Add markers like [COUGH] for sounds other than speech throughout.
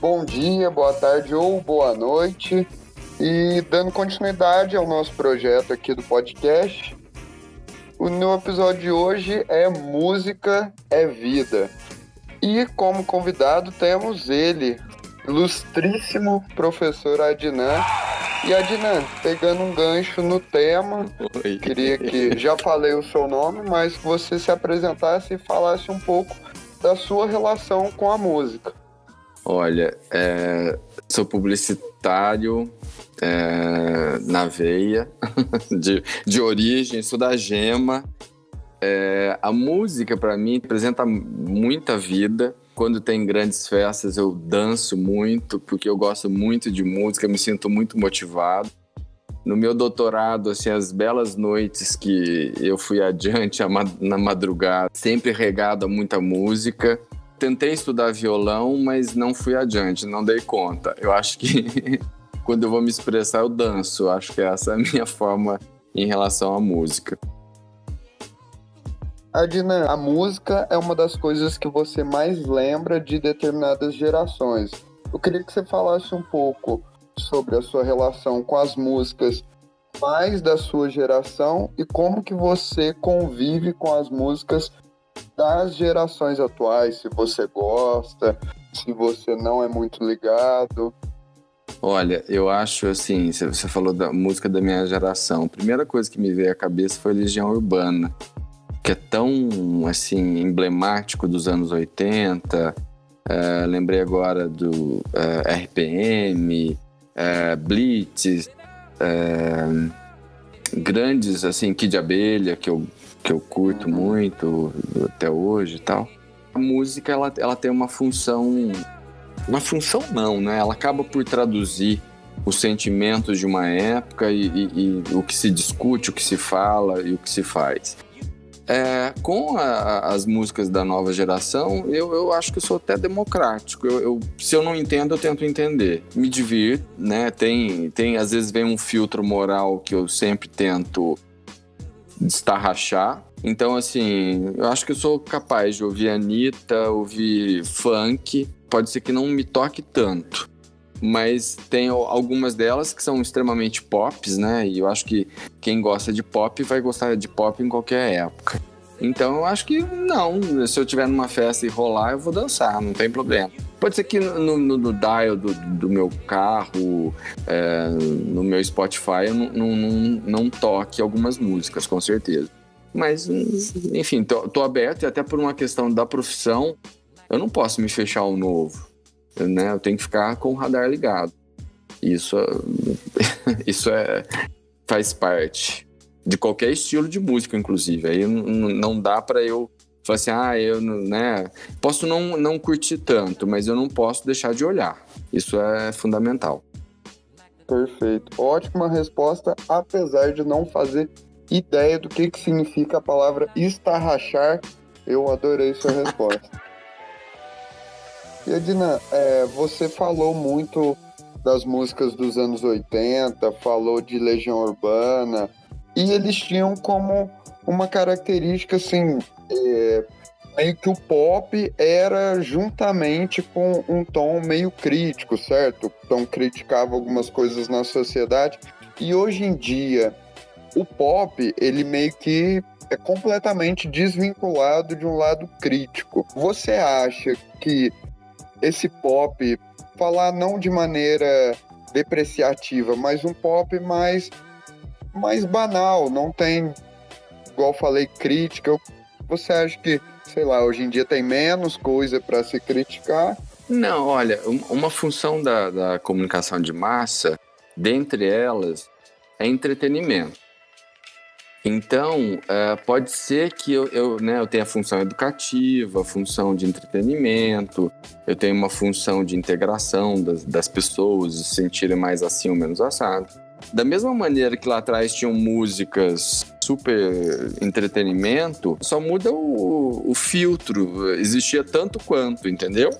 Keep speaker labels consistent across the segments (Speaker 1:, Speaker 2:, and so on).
Speaker 1: Bom dia, boa tarde ou boa noite. E dando continuidade ao nosso projeto aqui do podcast, no episódio de hoje é Música é Vida. E como convidado temos ele, ilustríssimo professor Adnan. E Adnan, pegando um gancho no tema, Oi. queria que, já falei o seu nome, mas que você se apresentasse e falasse um pouco da sua relação com a música.
Speaker 2: Olha, é, sou publicitário é, na veia, [LAUGHS] de, de origem, sou da gema. É, a música, para mim, apresenta muita vida. Quando tem grandes festas, eu danço muito, porque eu gosto muito de música, me sinto muito motivado. No meu doutorado, assim, as belas noites que eu fui adiante [LAUGHS] na madrugada, sempre regado a muita música tentei estudar violão, mas não fui adiante, não dei conta. Eu acho que [LAUGHS] quando eu vou me expressar, eu danço. Acho que essa é a minha forma em relação à música.
Speaker 1: Adina, a música é uma das coisas que você mais lembra de determinadas gerações. Eu queria que você falasse um pouco sobre a sua relação com as músicas mais da sua geração e como que você convive com as músicas das gerações atuais, se você gosta, se você não é muito ligado.
Speaker 2: Olha, eu acho assim, você falou da música da minha geração. A primeira coisa que me veio à cabeça foi Legião Urbana, que é tão assim emblemático dos anos 80. É, lembrei agora do é, RPM, é, Blitz, grandes assim, Kid Abelha, que eu que eu curto muito até hoje e tal. A música ela, ela tem uma função, uma função não, né? Ela acaba por traduzir os sentimentos de uma época e, e, e o que se discute, o que se fala e o que se faz. É, com a, as músicas da nova geração, eu, eu acho que eu sou até democrático. Eu, eu, se eu não entendo, eu tento entender. Me divirto, né? Tem, tem, às vezes vem um filtro moral que eu sempre tento destarrachar. Então, assim, eu acho que eu sou capaz de ouvir Anitta, ouvir funk. Pode ser que não me toque tanto. Mas tem algumas delas que são extremamente pops, né? E eu acho que quem gosta de pop vai gostar de pop em qualquer época. Então eu acho que não. Se eu tiver numa festa e rolar, eu vou dançar, não tem problema. Pode ser que no, no, no dial do, do, meu carro, é, no meu Spotify, eu não, não, não, toque algumas músicas, com certeza. Mas, enfim, tô, tô, aberto e até por uma questão da profissão, eu não posso me fechar ao novo. Né? Eu tenho que ficar com o radar ligado. Isso, [LAUGHS] isso é, faz parte de qualquer estilo de música, inclusive. Aí não dá para eu Fala assim, ah, eu né, posso não, não curtir tanto, mas eu não posso deixar de olhar. Isso é fundamental.
Speaker 1: Perfeito. Ótima resposta, apesar de não fazer ideia do que, que significa a palavra estarrachar. Eu adorei sua resposta. E Edina, é, você falou muito das músicas dos anos 80, falou de Legião Urbana, e eles tinham como uma característica assim é, meio que o pop era juntamente com um tom meio crítico, certo? Então criticava algumas coisas na sociedade. E hoje em dia, o pop, ele meio que é completamente desvinculado de um lado crítico. Você acha que esse pop, falar não de maneira depreciativa, mas um pop mais, mais banal, não tem, igual falei, crítica. Você acha que, sei lá, hoje em dia tem menos coisa para se criticar?
Speaker 2: Não, olha, uma função da, da comunicação de massa, dentre elas, é entretenimento. Então, uh, pode ser que eu, eu, né, eu tenha função educativa, a função de entretenimento, eu tenho uma função de integração das, das pessoas, se sentirem mais assim ou menos assado. Da mesma maneira que lá atrás tinham músicas super entretenimento, só muda o, o filtro. Existia tanto quanto, entendeu?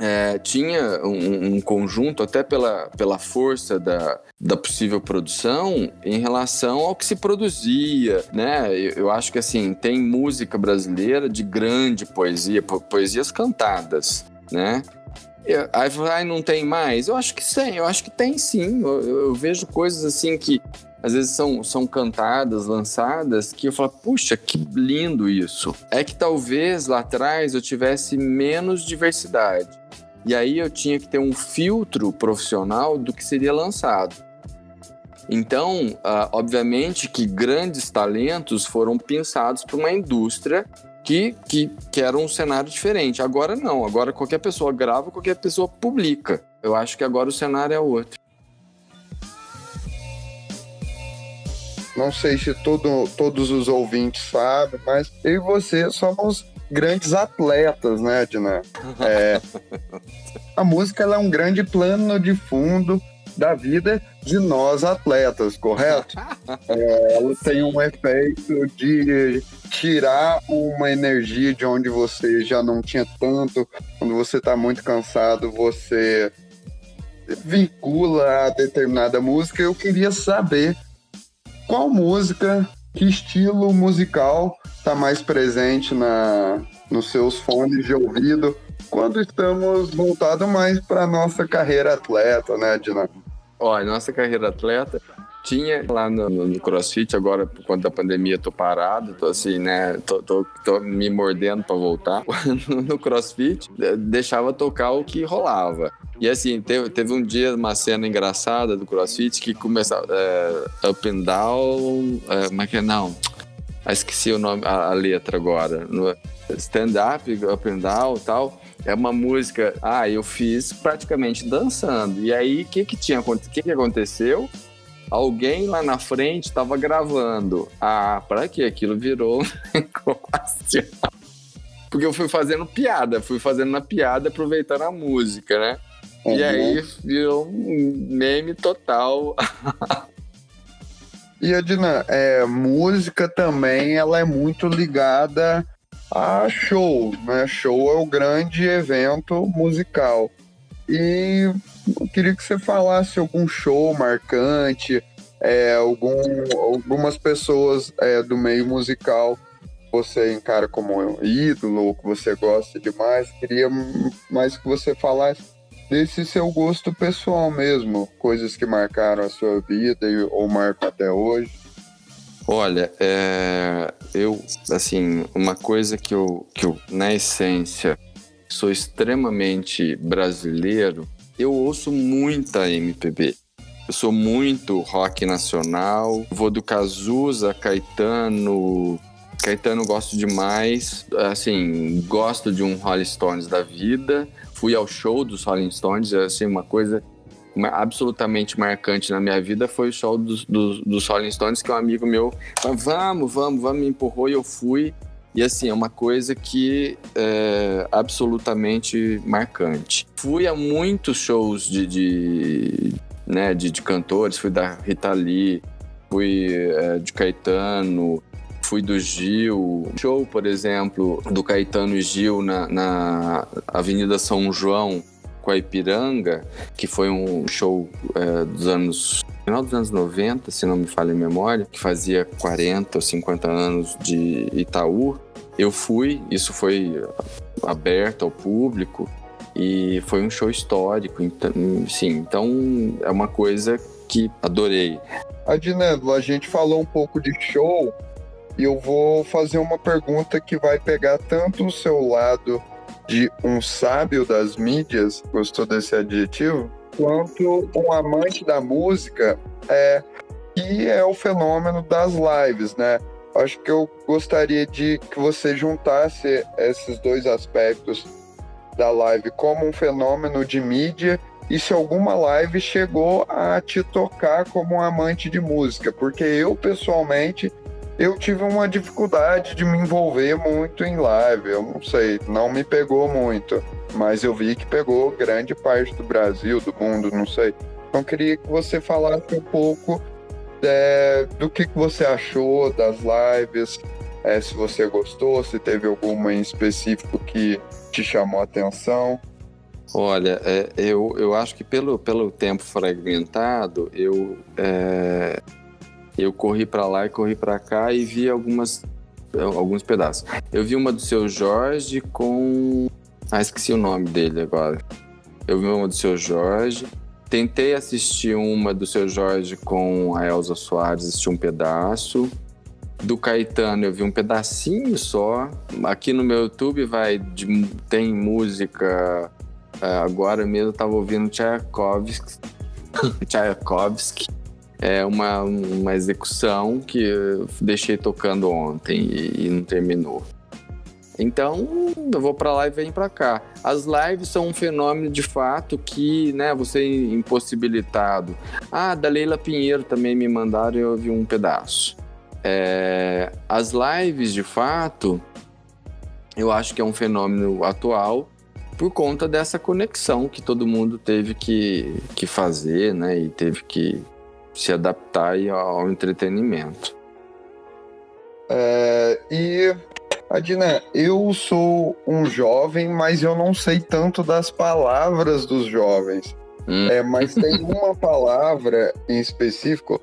Speaker 2: É, tinha um, um, conjunto, até pela, pela força da, da possível produção, em relação ao que se produzia, né? Eu, eu acho que, assim, tem música brasileira de grande poesia, po poesias cantadas, né? Aí ai, não tem mais? Eu acho que sim, eu acho que tem sim. Eu, eu, vejo coisas assim que às vezes são, são cantadas, lançadas, que eu falo, puxa, que lindo isso. É que talvez lá atrás eu tivesse menos diversidade. E aí eu tinha que ter um filtro profissional do que seria lançado. Então, uh, obviamente que grandes talentos foram pensados para uma indústria que, que, que era um cenário diferente. Agora não, agora qualquer pessoa grava, qualquer pessoa publica. Eu acho que agora o cenário é outro.
Speaker 1: Não sei se todo, todos os ouvintes sabem, mas eu e você somos grandes atletas, né, Adnan? [LAUGHS] É, a música é um grande plano de fundo da vida de nós atletas, correto? [LAUGHS] É, ela tem um efeito de tirar uma energia de onde você já não tinha tanto. Quando você está muito cansado, você vincula a determinada música. Eu queria saber qual música, que estilo musical está mais presente na, nos seus fones de ouvido quando estamos voltados mais para nossa carreira atleta, né, Dina?
Speaker 2: Olha, nossa carreira atleta tinha lá no, no, CrossFit, agora por conta da pandemia tô parado, tô assim, né, tô, tô, tô me mordendo para voltar. [LAUGHS] no CrossFit, deixava tocar o que rolava. E assim, teve, teve um dia uma cena engraçada do CrossFit que começava é, up and down, é, como é que é? Não, ah, esqueci o nome, a, a letra agora. Stand up, up and down tal. É uma música. Ah, eu fiz praticamente dançando. E aí, o que que tinha acontecido? O que que aconteceu? Alguém lá na frente estava gravando. Ah, para que aquilo virou [LAUGHS] negócio? Porque eu fui fazendo piada, fui fazendo na piada, aproveitando a música, né? Uhum. E aí virou um meme total.
Speaker 1: e Adina, é, música também ela é muito ligada a show, né? Show é o grande evento musical. E eu queria que você falasse algum show marcante, é, algum, algumas pessoas é, do meio musical você encara como um ídolo que você gosta demais. Queria mais que você falasse desse seu gosto pessoal mesmo, coisas que marcaram a sua vida ou marcam até hoje.
Speaker 2: Olha, é, eu, assim, uma coisa que eu, que eu, na essência, sou extremamente brasileiro, eu ouço muita MPB. Eu sou muito rock nacional, vou do Cazuza, Caetano. Caetano gosto demais, assim, gosto de um Rolling Stones da vida. Fui ao show dos Rolling Stones, assim, uma coisa absolutamente marcante na minha vida foi o show dos, dos, dos Rolling Stones, que um amigo meu falou, vamos, vamos, vamos, me empurrou e eu fui. E assim, é uma coisa que é absolutamente marcante. Fui a muitos shows de, de, né, de, de cantores, fui da Rita Lee, fui é, de Caetano, fui do Gil. Show, por exemplo, do Caetano e Gil na, na Avenida São João, com a Ipiranga, que foi um show é, dos anos final dos anos 90, se não me falha a memória, que fazia 40 ou 50 anos de Itaú. Eu fui, isso foi aberto ao público e foi um show histórico, então, sim, então é uma coisa que adorei.
Speaker 1: Adinando, a gente falou um pouco de show e eu vou fazer uma pergunta que vai pegar tanto o seu lado de um sábio das mídias, gostou desse adjetivo? Quanto um amante da música, é, que é o fenômeno das lives, né? Acho que eu gostaria de que você juntasse esses dois aspectos da live como um fenômeno de mídia e se alguma live chegou a te tocar como um amante de música, porque eu pessoalmente eu tive uma dificuldade de me envolver muito em live. Eu não sei, não me pegou muito, mas eu vi que pegou grande parte do Brasil, do mundo, não sei. Então queria que você falasse um pouco é, do que, que você achou das lives, é, se você gostou, se teve alguma em específico que te chamou a atenção.
Speaker 2: Olha, é, eu, eu acho que pelo, pelo tempo fragmentado, eu, é, eu corri para lá e corri para cá e vi algumas, alguns pedaços. Eu vi uma do seu Jorge com. Ah, esqueci o nome dele agora. Eu vi uma do seu Jorge. Tentei assistir uma do seu Jorge com a Elza Soares, assisti um pedaço. Do Caetano eu vi um pedacinho só. Aqui no meu YouTube vai de, tem música. É, agora mesmo eu tava ouvindo Tchaikovsky. [LAUGHS] Tchaikovsky. É uma, uma execução que eu deixei tocando ontem e, e não terminou. Então, eu vou para lá e venho para cá. As lives são um fenômeno de fato que, né, você é impossibilitado. Ah, da Leila Pinheiro também me mandaram e eu vi um pedaço. É, as lives, de fato, eu acho que é um fenômeno atual por conta dessa conexão que todo mundo teve que, que fazer, né, e teve que se adaptar ao entretenimento.
Speaker 1: É, e Adina, eu sou um jovem, mas eu não sei tanto das palavras dos jovens. Hum. É, mas tem [LAUGHS] uma palavra em específico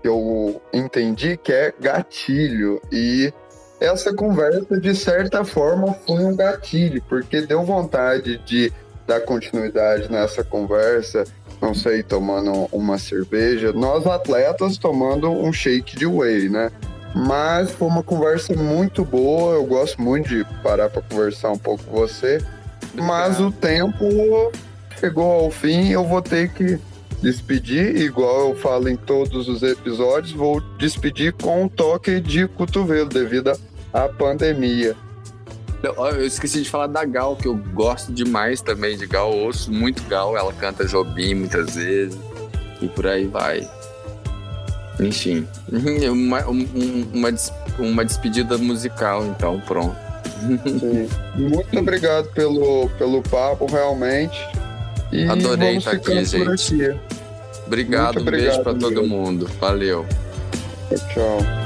Speaker 1: que eu entendi que é gatilho. E essa conversa, de certa forma, foi um gatilho, porque deu vontade de dar continuidade nessa conversa. Não sei, tomando uma cerveja. Nós atletas tomando um shake de whey, né? Mas foi uma conversa muito boa. Eu gosto muito de parar para conversar um pouco com você. Mas o tempo chegou ao fim. Eu vou ter que despedir, igual eu falo em todos os episódios. Vou despedir com um toque de cotovelo devido à pandemia.
Speaker 2: Eu esqueci de falar da Gal, que eu gosto demais também de Gal. ouço muito Gal. Ela canta Jobim muitas vezes. E por aí vai. Enfim, [LAUGHS] uma, uma, uma despedida musical, então, pronto.
Speaker 1: Sim. Muito obrigado pelo, pelo papo, realmente.
Speaker 2: E Adorei estar aqui, gente. Aqui. Obrigado, um beijo para todo mundo. Valeu.
Speaker 1: Tchau.